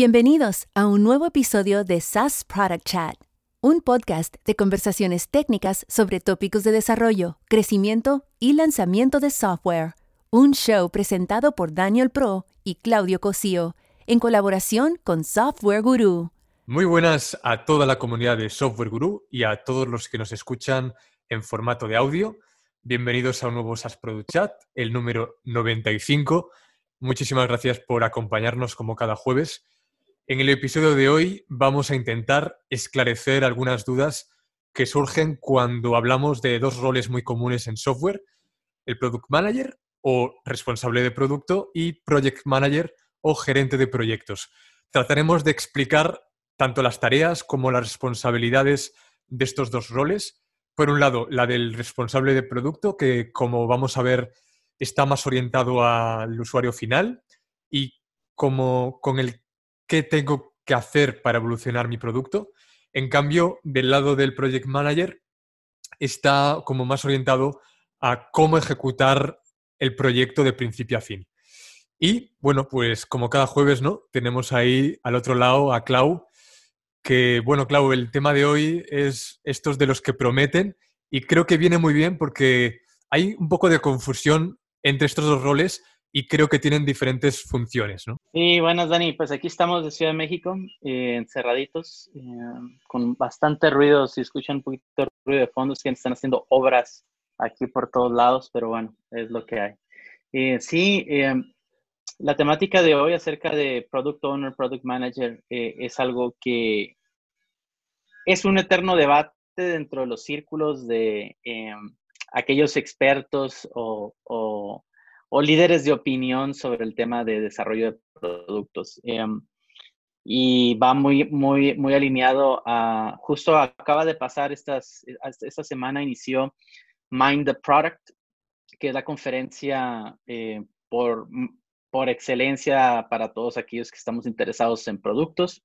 Bienvenidos a un nuevo episodio de SaaS Product Chat, un podcast de conversaciones técnicas sobre tópicos de desarrollo, crecimiento y lanzamiento de software. Un show presentado por Daniel Pro y Claudio Cosío, en colaboración con Software Guru. Muy buenas a toda la comunidad de Software Guru y a todos los que nos escuchan en formato de audio. Bienvenidos a un nuevo SaaS Product Chat, el número 95. Muchísimas gracias por acompañarnos como cada jueves en el episodio de hoy vamos a intentar esclarecer algunas dudas que surgen cuando hablamos de dos roles muy comunes en software, el Product Manager o responsable de producto y Project Manager o gerente de proyectos. Trataremos de explicar tanto las tareas como las responsabilidades de estos dos roles. Por un lado, la del responsable de producto, que como vamos a ver está más orientado al usuario final y como con el qué tengo que hacer para evolucionar mi producto. En cambio, del lado del project manager está como más orientado a cómo ejecutar el proyecto de principio a fin. Y bueno, pues como cada jueves, ¿no? Tenemos ahí al otro lado a Clau, que bueno, Clau, el tema de hoy es estos de los que prometen y creo que viene muy bien porque hay un poco de confusión entre estos dos roles y creo que tienen diferentes funciones, ¿no? Sí, buenas, Dani. Pues aquí estamos de Ciudad de México, eh, encerraditos, eh, con bastante ruido. Si escuchan un poquito de ruido de fondo, es que están haciendo obras aquí por todos lados, pero bueno, es lo que hay. Eh, sí, la temática de hoy acerca de Product Owner, Product Manager, es algo que es un eterno debate dentro de los círculos de aquellos expertos o líderes de opinión sobre el tema de desarrollo de productos. Em, y va muy, muy, muy alineado a, justo acaba de pasar estas, esta semana inició Mind the Product, que es la conferencia eh, por, por excelencia para todos aquellos que estamos interesados en productos.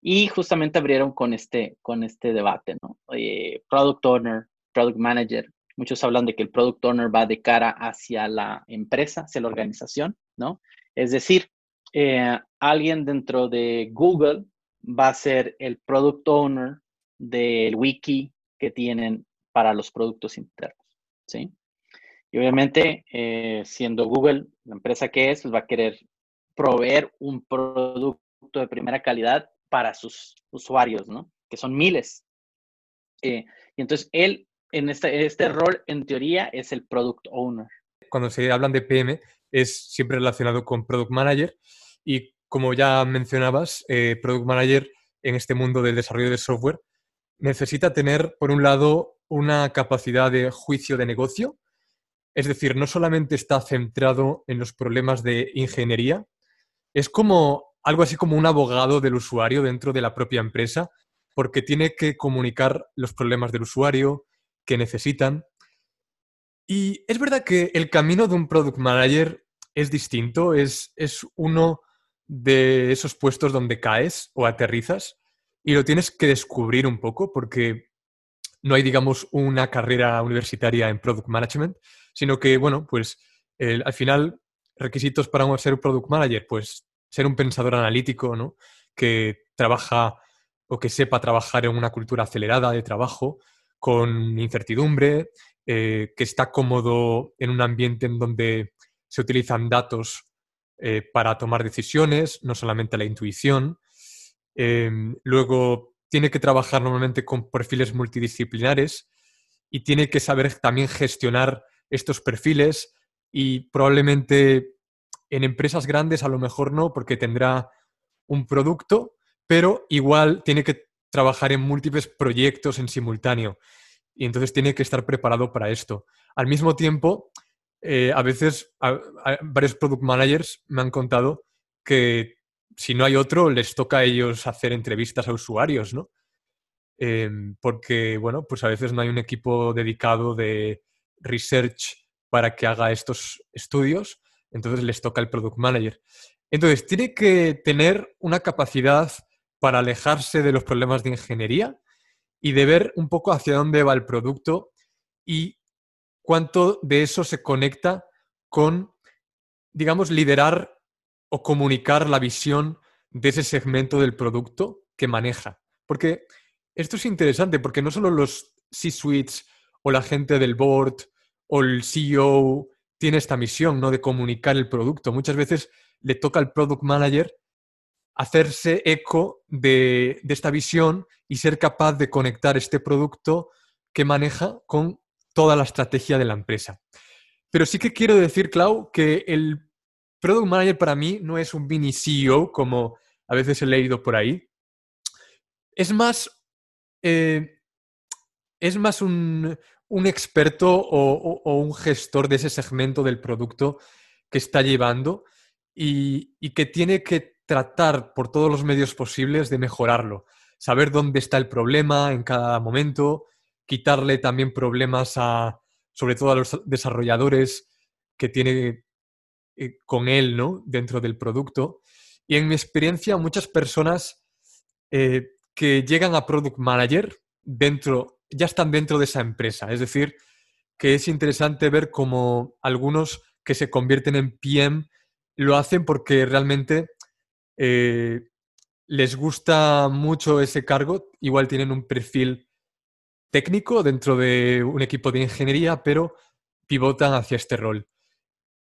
Y justamente abrieron con este, con este debate, ¿no? Eh, product Owner, Product Manager, Muchos hablan de que el product owner va de cara hacia la empresa, hacia la organización, ¿no? Es decir, eh, alguien dentro de Google va a ser el product owner del wiki que tienen para los productos internos, ¿sí? Y obviamente, eh, siendo Google la empresa que es, pues va a querer proveer un producto de primera calidad para sus usuarios, ¿no? Que son miles. Eh, y entonces él en este, este rol, en teoría, es el Product Owner. Cuando se hablan de PM, es siempre relacionado con Product Manager y como ya mencionabas, eh, Product Manager en este mundo del desarrollo de software necesita tener, por un lado, una capacidad de juicio de negocio, es decir, no solamente está centrado en los problemas de ingeniería, es como algo así como un abogado del usuario dentro de la propia empresa, porque tiene que comunicar los problemas del usuario, que necesitan. Y es verdad que el camino de un product manager es distinto, es, es uno de esos puestos donde caes o aterrizas y lo tienes que descubrir un poco porque no hay, digamos, una carrera universitaria en product management, sino que, bueno, pues al final, requisitos para ser un product manager, pues ser un pensador analítico, ¿no? Que trabaja o que sepa trabajar en una cultura acelerada de trabajo, con incertidumbre, eh, que está cómodo en un ambiente en donde se utilizan datos eh, para tomar decisiones, no solamente la intuición. Em, luego tiene que trabajar normalmente con perfiles multidisciplinares y tiene que saber también gestionar estos perfiles y probablemente en empresas grandes a lo mejor no, porque tendrá un producto, pero igual tiene que trabajar en múltiples proyectos en simultáneo y entonces tiene que estar preparado para esto. Al mismo tiempo, eh, a veces varios product managers me han contado que si no hay otro, les toca a ellos hacer entrevistas a usuarios, ¿no? Em, porque, bueno, pues a veces no hay un equipo dedicado de research para que haga estos estudios, entonces les toca el product manager. Entonces, tiene que tener una capacidad para alejarse de los problemas de ingeniería y de ver un poco hacia dónde va el producto y cuánto de eso se conecta con, digamos, liderar o comunicar la visión de ese segmento del producto que maneja. Porque esto es interesante, porque no solo los C-suites o la gente del board o el CEO tiene esta misión, ¿no? De comunicar el producto. Muchas veces le toca al product manager hacerse eco de, esta visión y ser capaz de conectar este producto que maneja con toda la estrategia de la empresa. Pero sí que quiero decir, Clau, que el product manager para mí no es un mini CEO como a veces he leído por ahí. Es más, eh, es más un, experto o, un gestor de ese segmento del producto que está llevando y que tiene que tratar por todos los medios posibles de mejorarlo, saber dónde está el problema en cada momento, quitarle también problemas a, sobre todo a los desarrolladores que tiene eh, con él, ¿no? Dentro del producto. Y en mi experiencia, muchas personas eh, que llegan a Product Manager dentro, ya están dentro de esa empresa. Es decir, que es interesante ver cómo algunos que se convierten en PM lo hacen porque realmente eh, les gusta mucho ese cargo. Igual tienen un perfil técnico dentro de un equipo de ingeniería, pero pivotan hacia este rol.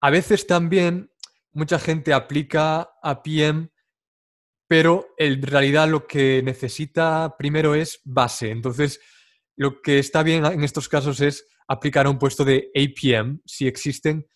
A veces también mucha gente aplica a PM, pero en realidad lo que necesita primero es base. Entonces, lo que está bien en estos casos es aplicar un puesto de APM. Si existen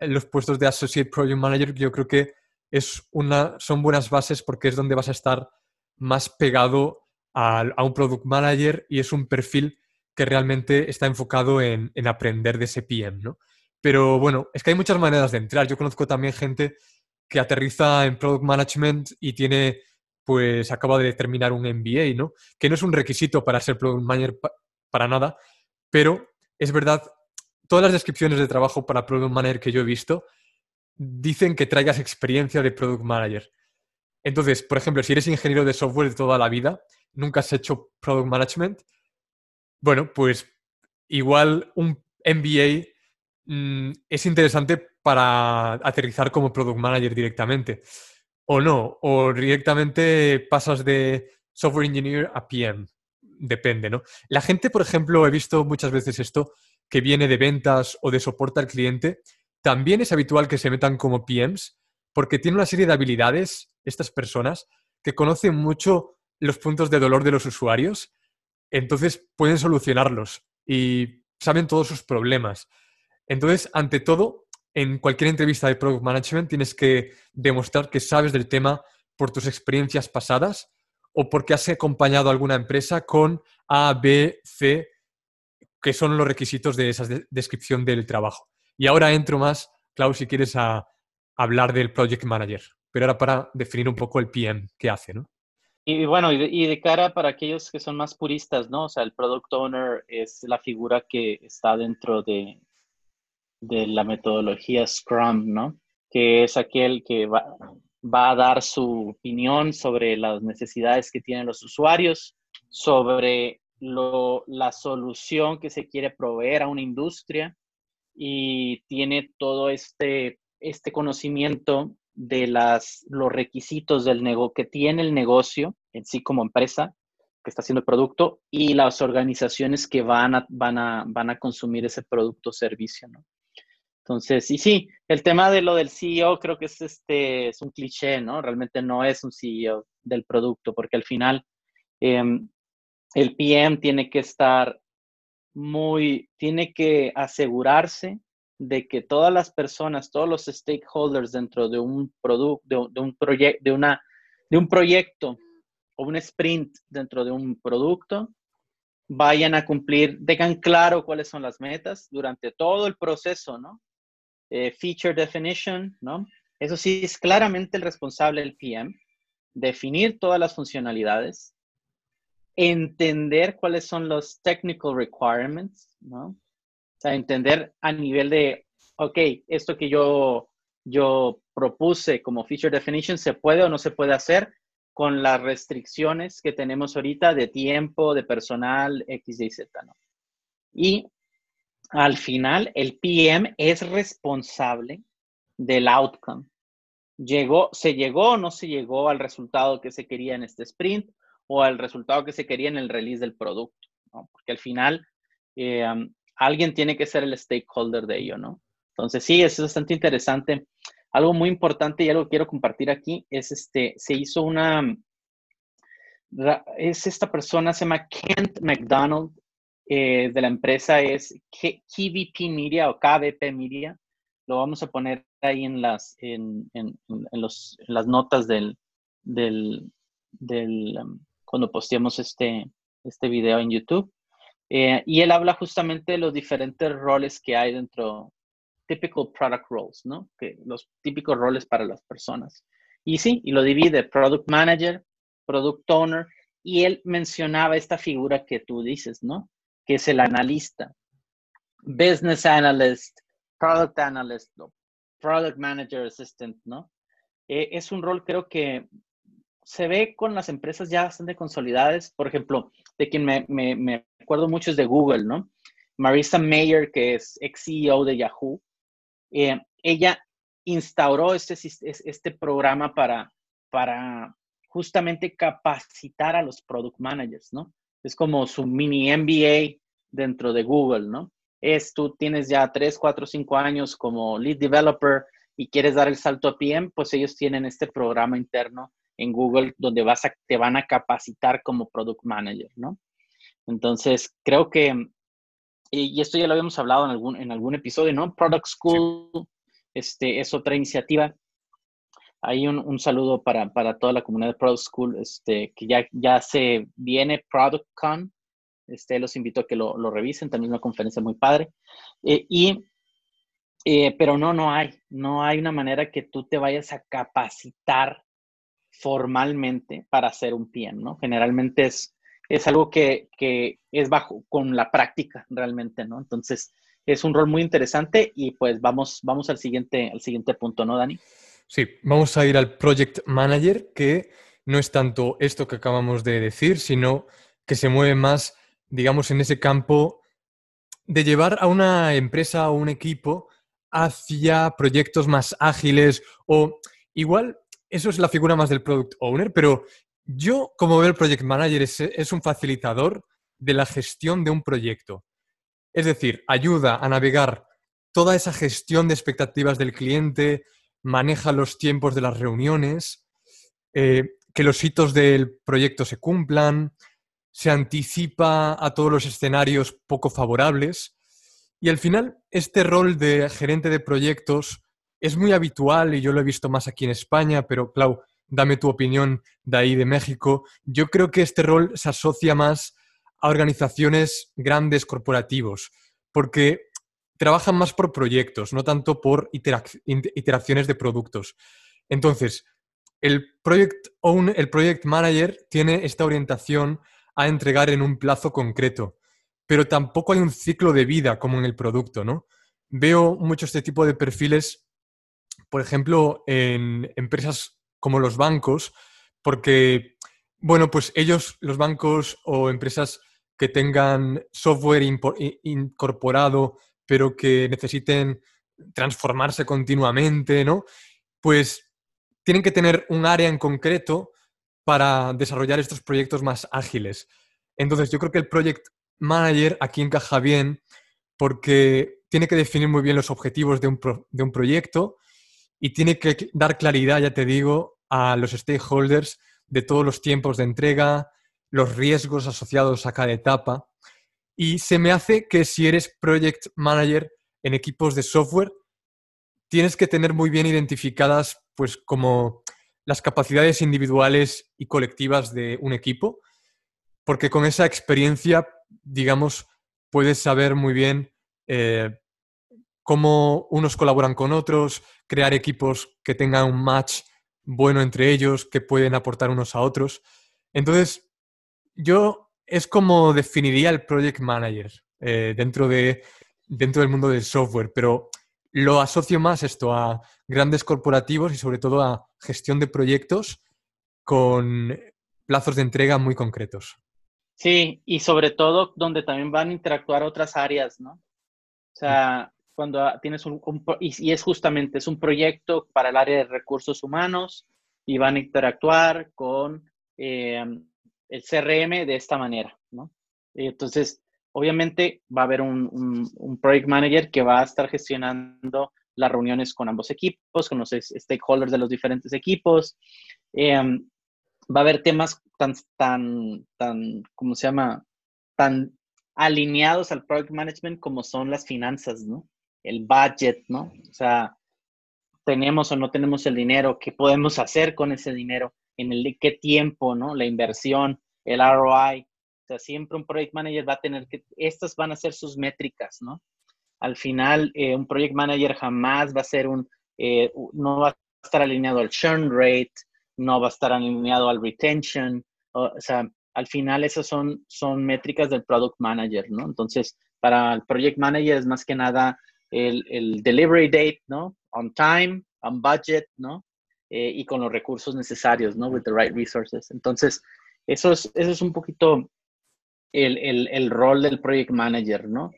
los puestos de Associate Project Manager, yo creo que es una, son buenas bases porque es donde vas a estar más pegado a, un Product Manager y es un perfil que realmente está enfocado en, en aprender de ese PM, ¿no? Pero bueno, es que hay muchas maneras de entrar. Yo conozco también gente que aterriza en Product Management y tiene, pues acaba de terminar un MBA, ¿no? Que no es un requisito para ser Product Manager para nada, pero es verdad, todas las descripciones de trabajo para Product Manager que yo he visto dicen que traigas experiencia de Product Manager. Entonces, por ejemplo, si eres ingeniero de software de toda la vida, nunca has hecho Product Management, bueno, pues igual un MBA Mm, es interesante para aterrizar como product manager directamente. O no, o directamente pasas de software engineer a PM. Depende, ¿no? La gente, por ejemplo, he visto muchas veces esto, que viene de ventas o de soporte al cliente, también es habitual que se metan como PMs porque tienen una serie de habilidades, estas personas, que conocen mucho los puntos de dolor de los usuarios, entonces pueden solucionarlos y saben todos sus problemas. Entonces, ante todo, en cualquier entrevista de Product Management tienes que demostrar que sabes del tema por tus experiencias pasadas o porque has acompañado a alguna empresa con A, B, C, que son los requisitos de esa descripción del trabajo. Y ahora entro más, Klaus, si quieres, hablar del Project Manager, pero ahora para definir un poco el PM que hace, ¿no? Y bueno, y de, y de, cara para aquellos que son más puristas, ¿no? O sea, el Product Owner es la figura que está dentro de, de la metodología Scrum, ¿no? Que es aquel que va, a dar su opinión sobre las necesidades que tienen los usuarios, sobre la solución que se quiere proveer a una industria y tiene todo este, este conocimiento de las, los requisitos del negocio que tiene el negocio en sí como empresa que está haciendo el producto y las organizaciones que van a, van a, van a consumir ese producto o servicio. Entonces, y sí, el tema de lo del CEO creo que es, este, es un cliché, ¿no? Realmente no es un CEO del producto, porque al final em, el PM tiene que estar muy, tiene que asegurarse de que todas las personas, todos los stakeholders dentro de un producto, de, un proyecto, de una, de un proyecto o un sprint dentro de un producto, vayan a cumplir, tengan claro cuáles son las metas durante todo el proceso, ¿no? Eh, feature definition, ¿no? Eso sí es claramente el responsable del PM, definir todas las funcionalidades, entender cuáles son los technical requirements, ¿no? O sea, entender a nivel de, ok, esto que yo, yo propuse como feature definition, ¿se puede o no se puede hacer con las restricciones que tenemos ahorita de tiempo, de personal, X, Y, Z, ¿no? Y al final el PM es responsable del outcome. llegó, se llegó o no se llegó al resultado que se quería en este sprint o al resultado que se quería en el release del producto, ¿no? Porque al final eh, alguien tiene que ser el stakeholder de ello, ¿no? Entonces, sí, es bastante interesante. Algo muy importante y algo que quiero compartir aquí es este, se hizo una, es esta persona, se llama Kent McDonald, eh, de la empresa es KVP Media o KVP Media. Lo vamos a poner ahí en las, en, en, en los, las notas del, del, del cuando posteemos este, este video en YouTube. Eh, y él habla justamente de los diferentes roles que hay dentro, typical product roles, ¿no? Que los típicos roles para las personas. Y sí, y lo divide, product manager, product owner, y él mencionaba esta figura que tú dices, ¿no? Que es el analista, business analyst, product analyst, product manager assistant, ¿no? Eh, es un rol creo que se ve con las empresas ya bastante consolidadas. Por ejemplo, de quien me, acuerdo mucho es de Google, ¿no? Marissa Mayer, que es ex CEO de Yahoo, eh, ella instauró este, este programa para, para justamente capacitar a los product managers, ¿no? Es como su mini MBA dentro de Google, ¿no? Es tú tienes ya 3, 4, 5 años como lead developer y quieres dar el salto a PM, pues ellos tienen este programa interno en Google donde vas a, te van a capacitar como product manager, ¿no? Entonces, creo que, y esto ya lo habíamos hablado en algún, en algún episodio, ¿no? Product School este, es otra iniciativa. Hay un, un saludo para, para, toda la comunidad de Product School, este, que ya, ya se viene ProductCon. Este, los invito a que lo, lo revisen, también una conferencia muy padre. Eh, y, eh, pero no, no hay, no hay una manera que tú te vayas a capacitar formalmente para hacer un PM, ¿no? Generalmente es, es algo que, que, es bajo con la práctica realmente, ¿no? Entonces, es un rol muy interesante y pues vamos, vamos al, siguiente, al siguiente punto, ¿no, Dani? Sí, vamos a ir al Project Manager, que no es tanto esto que acabamos de decir, sino que se mueve más, digamos, en ese campo de llevar a una empresa o un equipo hacia proyectos más ágiles o igual eso es la figura más del product owner, pero yo, como veo el project manager, es, un facilitador de la gestión de un proyecto. Es decir, ayuda a navegar toda esa gestión de expectativas del cliente, maneja los tiempos de las reuniones, eh, que los hitos del proyecto se cumplan, se anticipa a todos los escenarios poco favorables. Y al final, este rol de gerente de proyectos es muy habitual y yo lo he visto más aquí en España, pero Clau, dame tu opinión de ahí de México. Yo creo que este rol se asocia más a organizaciones grandes corporativos, porque trabajan más por proyectos, no tanto por iteraciones de productos. Entonces, el project, el project manager tiene esta orientación a entregar en un plazo concreto, pero tampoco hay un ciclo de vida como en el producto, ¿no? Veo mucho este tipo de perfiles por ejemplo, en empresas como los bancos, porque, bueno, pues ellos, los bancos o empresas que tengan software incorporado, pero que necesiten transformarse continuamente, ¿no? Pues tienen que tener un área en concreto para desarrollar estos proyectos más ágiles. Entonces, yo creo que el project manager aquí encaja bien porque tiene que definir muy bien los objetivos de un, de un proyecto y tiene que dar claridad, ya te digo, a los stakeholders de todos los tiempos de entrega, los riesgos asociados a cada etapa. Y se me hace que si eres project manager en equipos de software, tienes que tener muy bien identificadas pues como las capacidades individuales y colectivas de un equipo, porque con esa experiencia, digamos, puedes saber muy bien eh, cómo unos colaboran con otros, crear equipos que tengan un match bueno entre ellos, que pueden aportar unos a otros. Entonces, yo es como definiría el project manager eh, dentro, de, dentro del mundo del software, pero lo asocio más esto a grandes corporativos y sobre todo a gestión de proyectos con plazos de entrega muy concretos. Sí, y sobre todo donde también van a interactuar otras áreas, ¿no? O sea, cuando tienes un, y, es justamente, es un proyecto para el área de recursos humanos y van a interactuar con eh, el CRM de esta manera, ¿no? Entonces, obviamente va a haber un, un, project manager que va a estar gestionando las reuniones con ambos equipos, con los stakeholders de los diferentes equipos. Em, va a haber temas tan, tan, tan, ¿cómo se llama? Tan alineados al project management como son las finanzas, ¿no? El budget, ¿no? O sea, tenemos o no tenemos el dinero, qué podemos hacer con ese dinero, en el qué tiempo, ¿no? La inversión, el ROI. O sea, siempre un project manager va a tener que, estas van a ser sus métricas, ¿no? Al final, eh, un project manager jamás va a ser un, eh, no va a estar alineado al churn rate, no va a estar alineado al retention, o, sea, al final esas son, son métricas del product manager, ¿no? Entonces, para el project manager es más que nada el, el delivery date, ¿no? On time, on budget, ¿no? Eh, y con los recursos necesarios, ¿no? With the right resources. Entonces, eso es, eso es un poquito el, el, el rol del project manager, ¿no?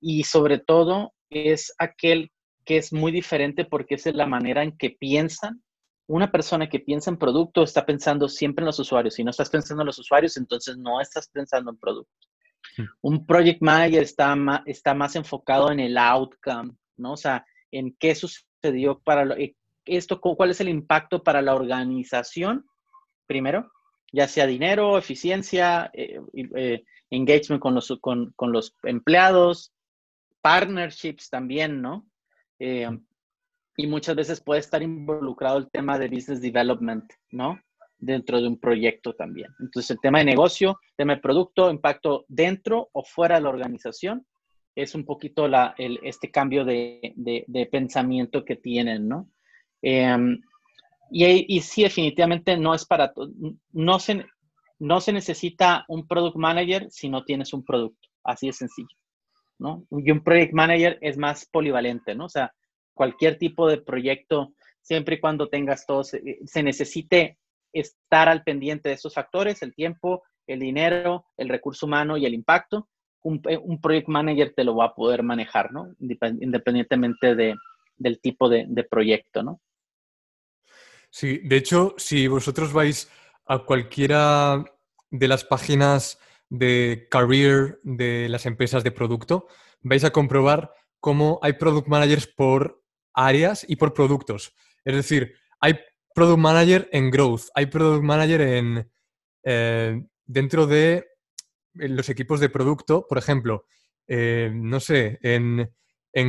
Y sobre todo es aquel que es muy diferente porque es la manera en que piensan una persona que piensa en producto está pensando siempre en los usuarios. Si no estás pensando en los usuarios, entonces no estás pensando en producto. Hmm. Un project manager está más, está más enfocado en el outcome, ¿no? O sea, en qué sucedió para lo, eh, esto, cuál es el impacto para la organización, primero, ya sea dinero, eficiencia, eh, eh, engagement con los, con, los empleados, partnerships también, ¿no? y muchas veces puede estar involucrado el tema de business development, ¿no? Dentro de un proyecto también. Entonces, el tema de negocio, tema de producto, impacto dentro o fuera de la organización, es un poquito la, el, este cambio de, de, pensamiento que tienen, ¿no? Em, y, y, sí, definitivamente no es para no se, no se necesita un product manager si no tienes un producto, así de sencillo, ¿no? Y un project manager es más polivalente, ¿no? O sea, cualquier tipo de proyecto, siempre y cuando tengas todo, se, necesite estar al pendiente de esos factores, el tiempo, el dinero, el recurso humano y el impacto, un, un project manager te lo va a poder manejar, ¿no? Independientemente de, del tipo de, de, proyecto, ¿no? Sí, de hecho, si vosotros vais a cualquiera de las páginas de career de las empresas de producto, vais a comprobar cómo hay product managers por áreas y por productos. Es decir, hay product manager en growth, hay product manager en eh, dentro de los equipos de producto, por ejemplo, eh, no sé, en,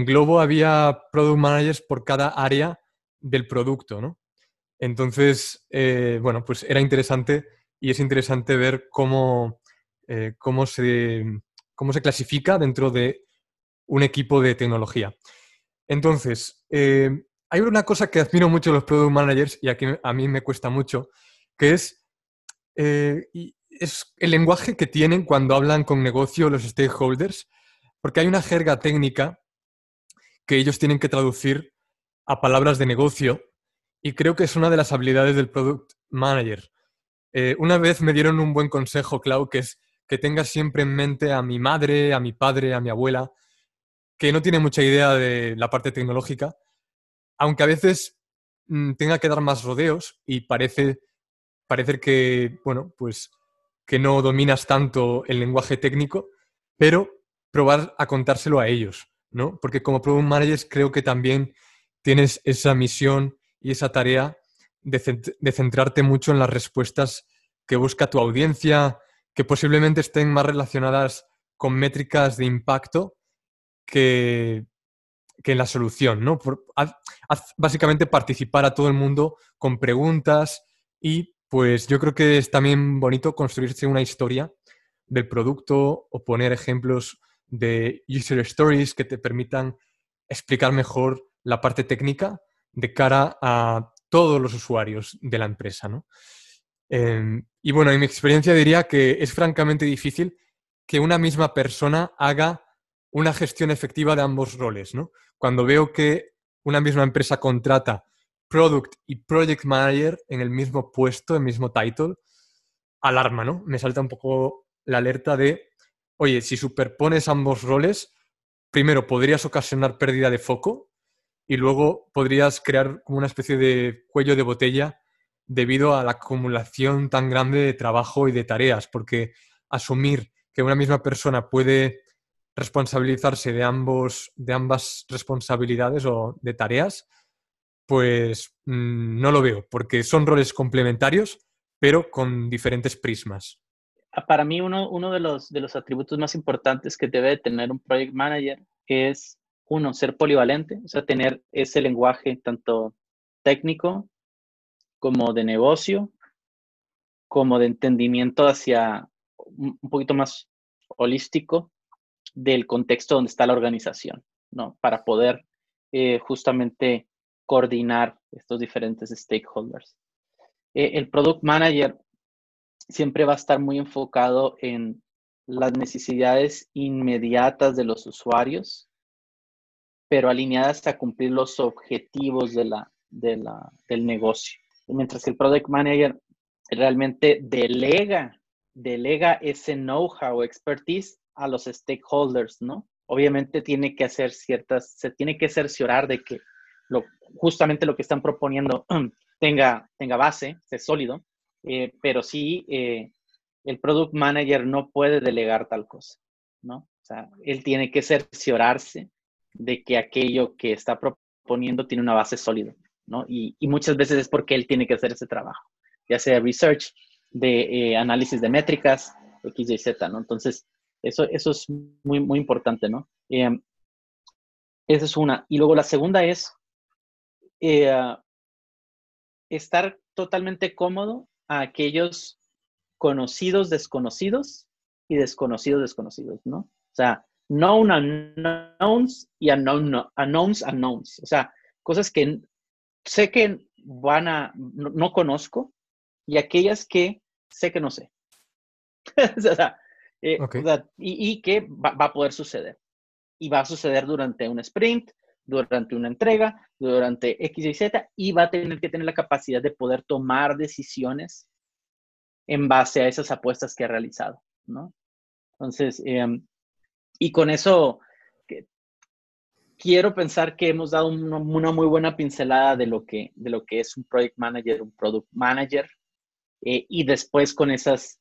Globo había product managers por cada área del producto, ¿no? Entonces, eh, bueno, pues era interesante y es interesante ver cómo, cómo, se, cómo se clasifica dentro de un equipo de tecnología. Entonces, eh, hay una cosa que admiro mucho de los product managers y a mí me cuesta mucho, que es, eh, es el lenguaje que tienen cuando hablan con negocio los stakeholders, porque hay una jerga técnica que ellos tienen que traducir a palabras de negocio y creo que es una de las habilidades del product manager. Eh, una vez me dieron un buen consejo, Clau, que es que tengas siempre en mente a mi madre, a mi padre, a mi abuela, que no tiene mucha idea de la parte tecnológica, aunque a veces mm, tenga que dar más rodeos y parece parecer que, bueno, pues que no dominas tanto el lenguaje técnico, pero probar a contárselo a ellos, ¿no? Porque como Product Managers creo que también tienes esa misión y esa tarea de, de centrarte mucho en las respuestas que busca tu audiencia, que posiblemente estén más relacionadas con métricas de impacto que, en la solución, ¿no? básicamente participar a todo el mundo con preguntas y pues yo creo que es también bonito construirse una historia del producto o poner ejemplos de user stories que te permitan explicar mejor la parte técnica de cara a todos los usuarios de la empresa, ¿no? Em, y bueno, en mi experiencia diría que es francamente difícil que una misma persona haga una gestión efectiva de ambos roles, ¿no? Cuando veo que una misma empresa contrata Product y Project Manager en el mismo puesto, en el mismo title, alarma, ¿no? Me salta un poco la alerta de, oye, si superpones ambos roles, primero podrías ocasionar pérdida de foco y luego podrías crear como una especie de cuello de botella debido a la acumulación tan grande de trabajo y de tareas, porque asumir que una misma persona puede responsabilizarse de, ambos, de ambas responsabilidades o de tareas, pues mm, no lo veo, porque son roles complementarios, pero con diferentes prismas. Ah, para mí uno, uno de, los, de los atributos más importantes que debe tener un project manager es, uno, ser polivalente, o sea, tener ese lenguaje tanto técnico como de negocio, como de entendimiento hacia un poquito más holístico del contexto donde está la organización, ¿no? Para poder eh, justamente coordinar estos diferentes stakeholders. Eh, el product manager siempre va a estar muy enfocado en las necesidades inmediatas de los usuarios, pero alineadas a cumplir los objetivos de la, del negocio. Mientras que el product manager realmente delega, delega ese know-how, expertise a los stakeholders, ¿no? Obviamente tiene que hacer ciertas, se tiene que cerciorar de que lo, justamente lo que están proponiendo tenga, tenga base, sea sólido, eh, pero sí eh, el product manager no puede delegar tal cosa, ¿no? O sea, él tiene que cerciorarse de que aquello que está proponiendo tiene una base sólida, ¿no? Y, muchas veces es porque él tiene que hacer ese trabajo, ya sea research, de eh, análisis de métricas, X, Y, Z, ¿no? Entonces, eso, eso es muy, muy importante, ¿no? esa es una. Y luego la segunda es estar totalmente cómodo a aquellos conocidos desconocidos y desconocidos desconocidos, ¿no? O sea, known unknowns y unknown, unknowns unknowns. O sea, cosas que sé que van a, no, conozco y aquellas que sé que no sé. o sea, eh, y, que va, va, a poder suceder. Y va a suceder durante un sprint, durante una entrega, durante X y Z, y va a tener que tener la capacidad de poder tomar decisiones en base a esas apuestas que ha realizado, ¿no? Entonces, em, y con eso quiero pensar que hemos dado una, muy buena pincelada de lo, que, de lo que es un project manager, un product manager, eh, y después con esas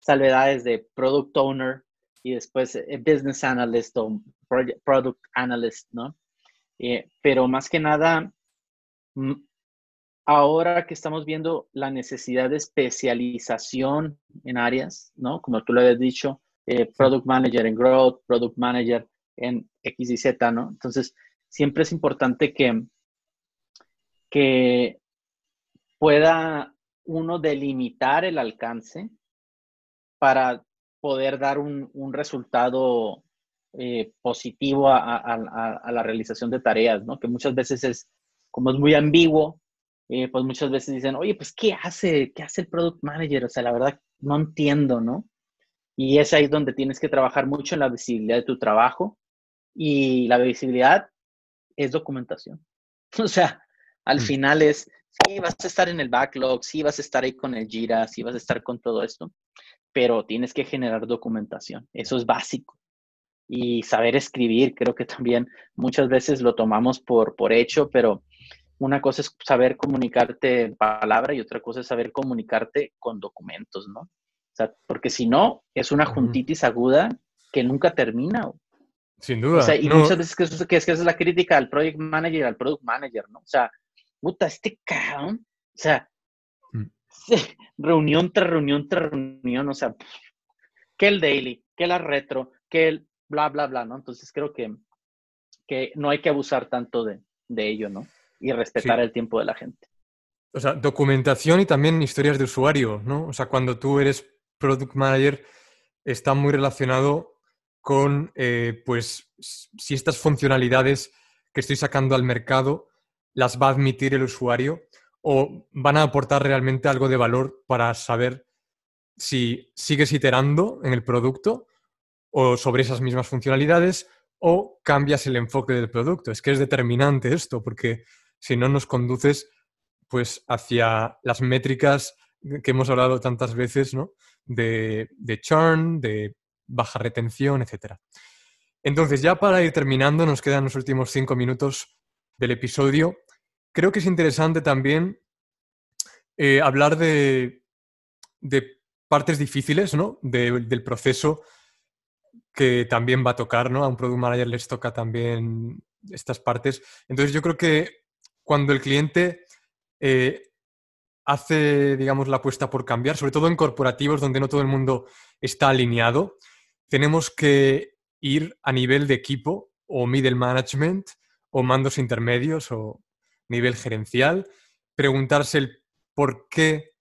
salvedades de product owner y después eh, business analyst o product analyst, ¿no? Eh, pero más que nada, ahora que estamos viendo la necesidad de especialización en áreas, ¿no? Como tú lo habías dicho, eh, Product Manager en Growth, Product Manager en X y Z, ¿no? Entonces, siempre es importante que, que pueda uno delimitar el alcance para poder dar un, un resultado eh, positivo a, la realización de tareas, ¿no? Que muchas veces es, como es muy ambiguo, eh, pues muchas veces dicen, oye, pues, ¿qué hace? ¿Qué hace el product manager? O sea, la verdad, no entiendo, ¿no? Y es ahí donde tienes que trabajar mucho en la visibilidad de tu trabajo. Y la visibilidad es documentación. O sea, al mm. final es, sí, vas a estar en el backlog, sí, vas a estar ahí con el Jira, sí, vas a estar con todo esto, pero tienes que generar documentación. Eso es básico y saber escribir, creo que también muchas veces lo tomamos por, por hecho, pero una cosa es saber comunicarte en palabra y otra cosa es saber comunicarte con documentos, ¿no? O sea, porque si no, es una juntitis aguda que nunca termina. Sin duda. O sea, y muchas veces que, es, que, es, que es la crítica al project manager, al product manager, ¿no? O sea, puta, este cabrón, o sea. reunión tras reunión tras reunión, o sea, que el daily, que la retro, que el, bla, bla, bla, ¿no? Entonces creo que, que no hay que abusar tanto de, ello, ¿no? Y respetar el tiempo de la gente. O sea, documentación y también historias de usuario, ¿no? O sea, cuando tú eres product manager, está muy relacionado con, eh, pues, si estas funcionalidades que estoy sacando al mercado las va a admitir el usuario o van a aportar realmente algo de valor para saber si sigues iterando en el producto o sobre esas mismas funcionalidades o cambias el enfoque del producto. Es que es determinante esto, porque si no nos conduces pues hacia las métricas que hemos hablado tantas veces, ¿no? De, de churn, de baja retención, etc. Entonces, ya para ir terminando, nos quedan los últimos cinco minutos del episodio. Creo que es interesante también eh, hablar de, partes difíciles ¿no? del proceso que también va a tocar, ¿no? A un product manager les toca también estas partes. Entonces yo creo que cuando el cliente eh, hace, digamos, la apuesta por cambiar, sobre todo en corporativos donde no todo el mundo está alineado, tenemos que ir a nivel de equipo o middle management o mandos intermedios o nivel gerencial, preguntarse el por qué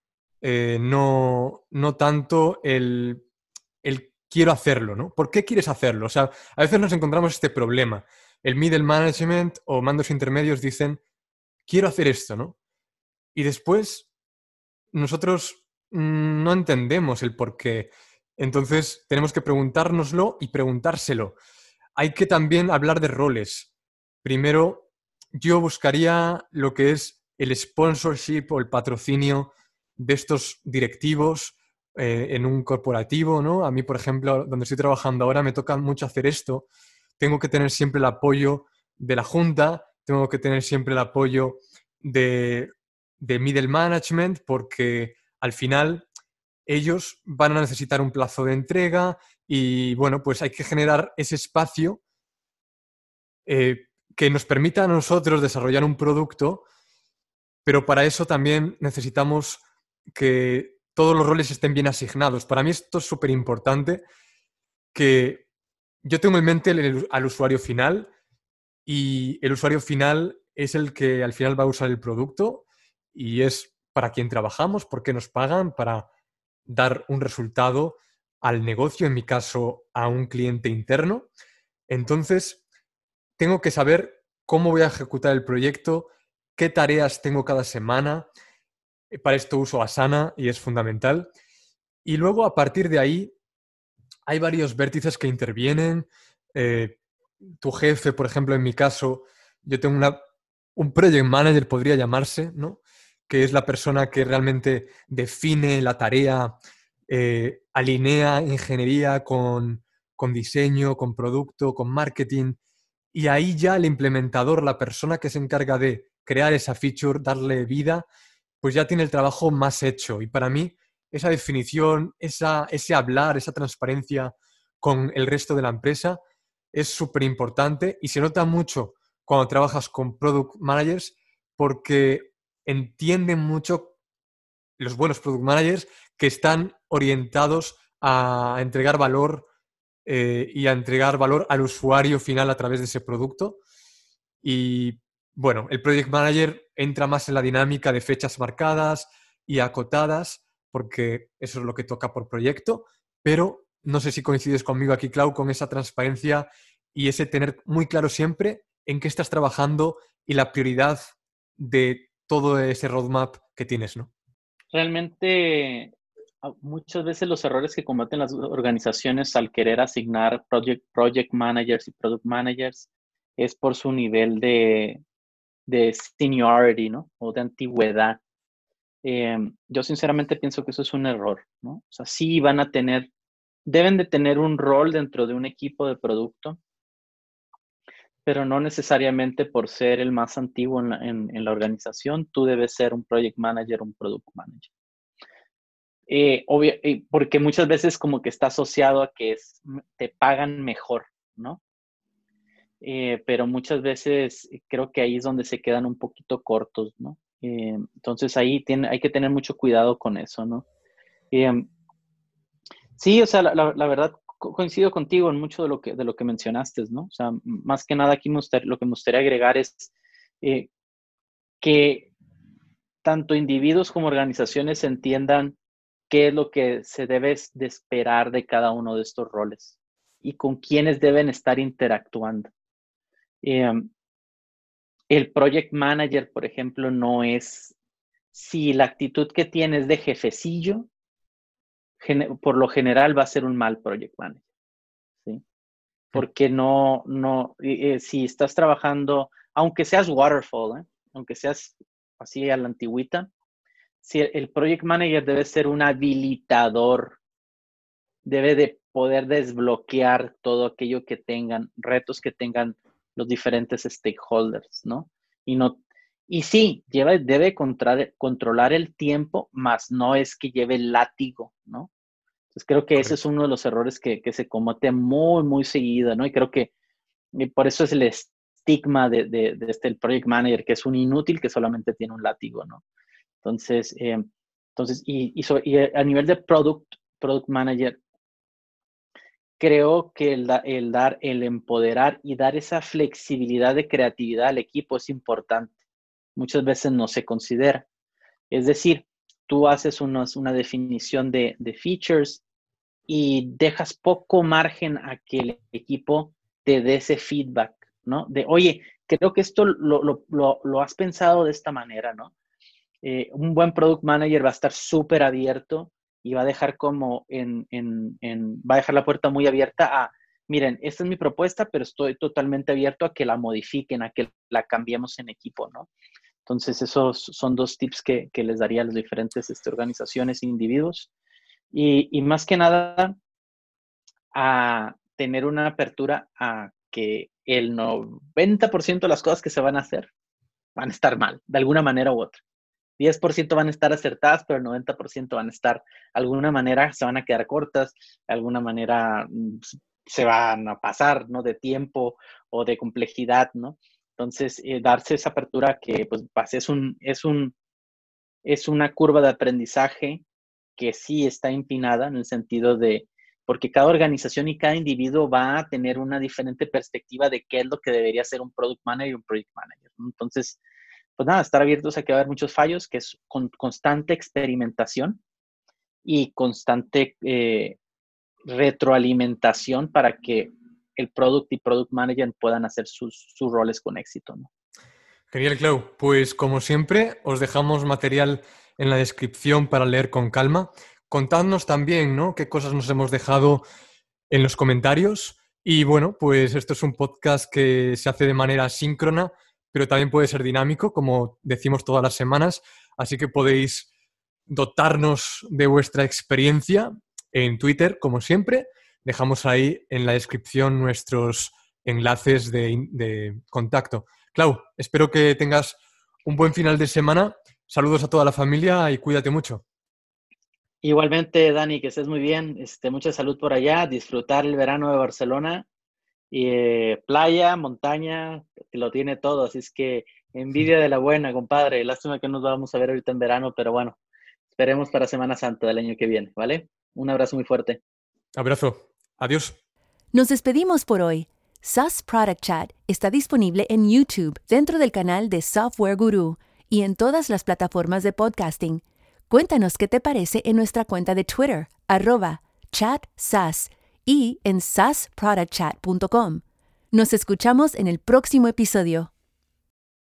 eh, no, no, tanto el, el, quiero hacerlo, ¿no? ¿Por qué quieres hacerlo? O sea, a veces nos encontramos este problema. El middle management o mandos intermedios dicen, quiero hacer esto, ¿no? Y después nosotros mm, no entendemos el por qué. Entonces tenemos que preguntárnoslo y preguntárselo. Hay que también hablar de roles. Primero, yo buscaría lo que es el sponsorship o el patrocinio de estos directivos eh, en un corporativo, ¿no? A mí, por ejemplo, donde estoy trabajando ahora, me toca mucho hacer esto. Tengo que tener siempre el apoyo de la junta, tengo que tener siempre el apoyo de, de middle management, porque al final ellos van a necesitar un plazo de entrega y, bueno, pues hay que generar ese espacio eh, que nos permita a nosotros desarrollar un producto, pero para eso también necesitamos que todos los roles estén bien asignados. Para mí esto es súper importante, que yo tengo en mente al usuario final y el usuario final es el que al final va a usar el producto y es para quien trabajamos, porque nos pagan, para dar un resultado al negocio, en mi caso a un cliente interno. Entonces, tengo que saber cómo voy a ejecutar el proyecto, qué tareas tengo cada semana. Eh, para esto uso Asana y es fundamental. Y luego, a partir de ahí, hay varios vértices que intervienen. Eh, tu jefe, por ejemplo, en mi caso, yo tengo una, un project manager, podría llamarse, ¿no? que es la persona que realmente define la tarea, eh, alinea ingeniería con, con diseño, con producto, con marketing, y ahí ya el implementador, la persona que se encarga de crear esa feature, darle vida, pues ya tiene el trabajo más hecho. Y para mí, esa definición, esa, ese hablar, esa transparencia con el resto de la empresa es súper importante y se nota mucho cuando trabajas con product managers porque entienden mucho los buenos product managers que están orientados a entregar valor eh, y a entregar valor al usuario final a través de ese producto. Y bueno, el project manager entra más en la dinámica de fechas marcadas y acotadas, porque eso es lo que toca por proyecto, pero no sé si coincides conmigo aquí, Clau, con esa transparencia y ese tener muy claro siempre en qué estás trabajando y la prioridad de todo ese roadmap que tienes, ¿no? Realmente, muchas veces los errores que cometen las organizaciones al querer asignar project, managers y product managers es por su nivel de, seniority, ¿no? O de antigüedad. Em, yo sinceramente pienso que eso es un error. O sea, sí van a tener, deben de tener un rol dentro de un equipo de producto, pero no necesariamente por ser el más antiguo en la, organización, tú debes ser un project manager, un product manager. Eh, eh, porque muchas veces como que está asociado a que es, te pagan mejor, ¿no? Eh, pero muchas veces creo que ahí es donde se quedan un poquito cortos, ¿no? entonces ahí tiene, hay que tener mucho cuidado con eso, ¿no? sí, o sea, la, verdad, coincido contigo en mucho de lo que, de lo que mencionaste, ¿no? O sea, más que nada aquí lo que me gustaría agregar es que tanto individuos como organizaciones entiendan qué es lo que se debe de esperar de cada uno de estos roles y con quiénes deben estar interactuando. Em, el project manager, por ejemplo, no es, si la actitud que tienes de jefecillo, por lo general va a ser un mal project manager. ¿sí? Porque no, no, si estás trabajando, aunque seas waterfall, ¿eh? aunque seas así a la antigüita, si el project manager debe ser un habilitador, debe de poder desbloquear todo aquello que tengan, retos que tengan los diferentes stakeholders, ¿no? Y no y sí, lleva, debe controlar el tiempo, más no es que lleve el látigo, ¿no? Entonces creo que ese es uno de los errores que, se comete muy, muy seguido, ¿no? Y creo que por eso es el estigma de, de, este el project manager, que es un inútil que solamente tiene un látigo, ¿no? Entonces, eh, entonces y, y, a nivel de product, product manager, creo que el, el, dar, el empoderar y dar esa flexibilidad de creatividad al equipo es importante. Muchas veces no se considera. Es decir, tú haces una definición de, de, features y dejas poco margen a que el equipo te dé ese feedback, ¿no? De, oye, creo que esto lo, lo, lo, has pensado de esta manera, ¿no? Eh, un buen product manager va a estar súper abierto y va a dejar como en, en, en, va a dejar la puerta muy abierta a, miren, esta es mi propuesta, pero estoy totalmente abierto a que la modifiquen, a que la cambiemos en equipo, ¿no? Entonces, esos son dos tips que, que les daría a las diferentes este, organizaciones e individuos. Y, y, más que nada, a tener una apertura a que el 90% de las cosas que se van a hacer van a estar mal, de alguna manera u otra. 10% van a estar acertadas, pero el 90% van a estar, de alguna manera se van a quedar cortas, de alguna manera mm, se van a pasar, ¿no? De tiempo o de complejidad, ¿no? Entonces, eh, darse esa apertura que, pues, es un, es un, es una curva de aprendizaje que sí está empinada en el sentido de, porque cada organización y cada individuo va a tener una diferente perspectiva de qué es lo que debería ser un product manager y un project manager. Entonces, pues nada, estar abiertos a que va a haber muchos fallos, que es con constante experimentación y constante eh, retroalimentación para que el product y product manager puedan hacer sus, roles con éxito. ¿no? Genial, Clau. Pues como siempre, os dejamos material en la descripción para leer con calma. Contadnos también, ¿no? Qué cosas nos hemos dejado en los comentarios. Y bueno, pues esto es un podcast que se hace de manera síncrona pero también puede ser dinámico, como decimos todas las semanas. Así que podéis dotarnos de vuestra experiencia en Twitter, como siempre. Dejamos ahí en la descripción nuestros enlaces de, contacto. Clau, espero que tengas un buen final de semana. Saludos a toda la familia y cuídate mucho. Igualmente, Dani, que estés muy bien. Este, mucha salud por allá. Disfrutar el verano de Barcelona y eh, playa, montaña, lo tiene todo, así es que envidia de la buena, compadre. Lástima que nos vamos a ver ahorita en verano, pero bueno, esperemos para Semana Santa del año que viene, ¿vale? Un abrazo muy fuerte. Abrazo. Adiós. Nos despedimos por hoy. SAS Product Chat está disponible en YouTube dentro del canal de Software Guru y en todas las plataformas de podcasting. Cuéntanos qué te parece en nuestra cuenta de Twitter, arroba chatsas y en sasproductchat.com. Nos escuchamos en el próximo episodio.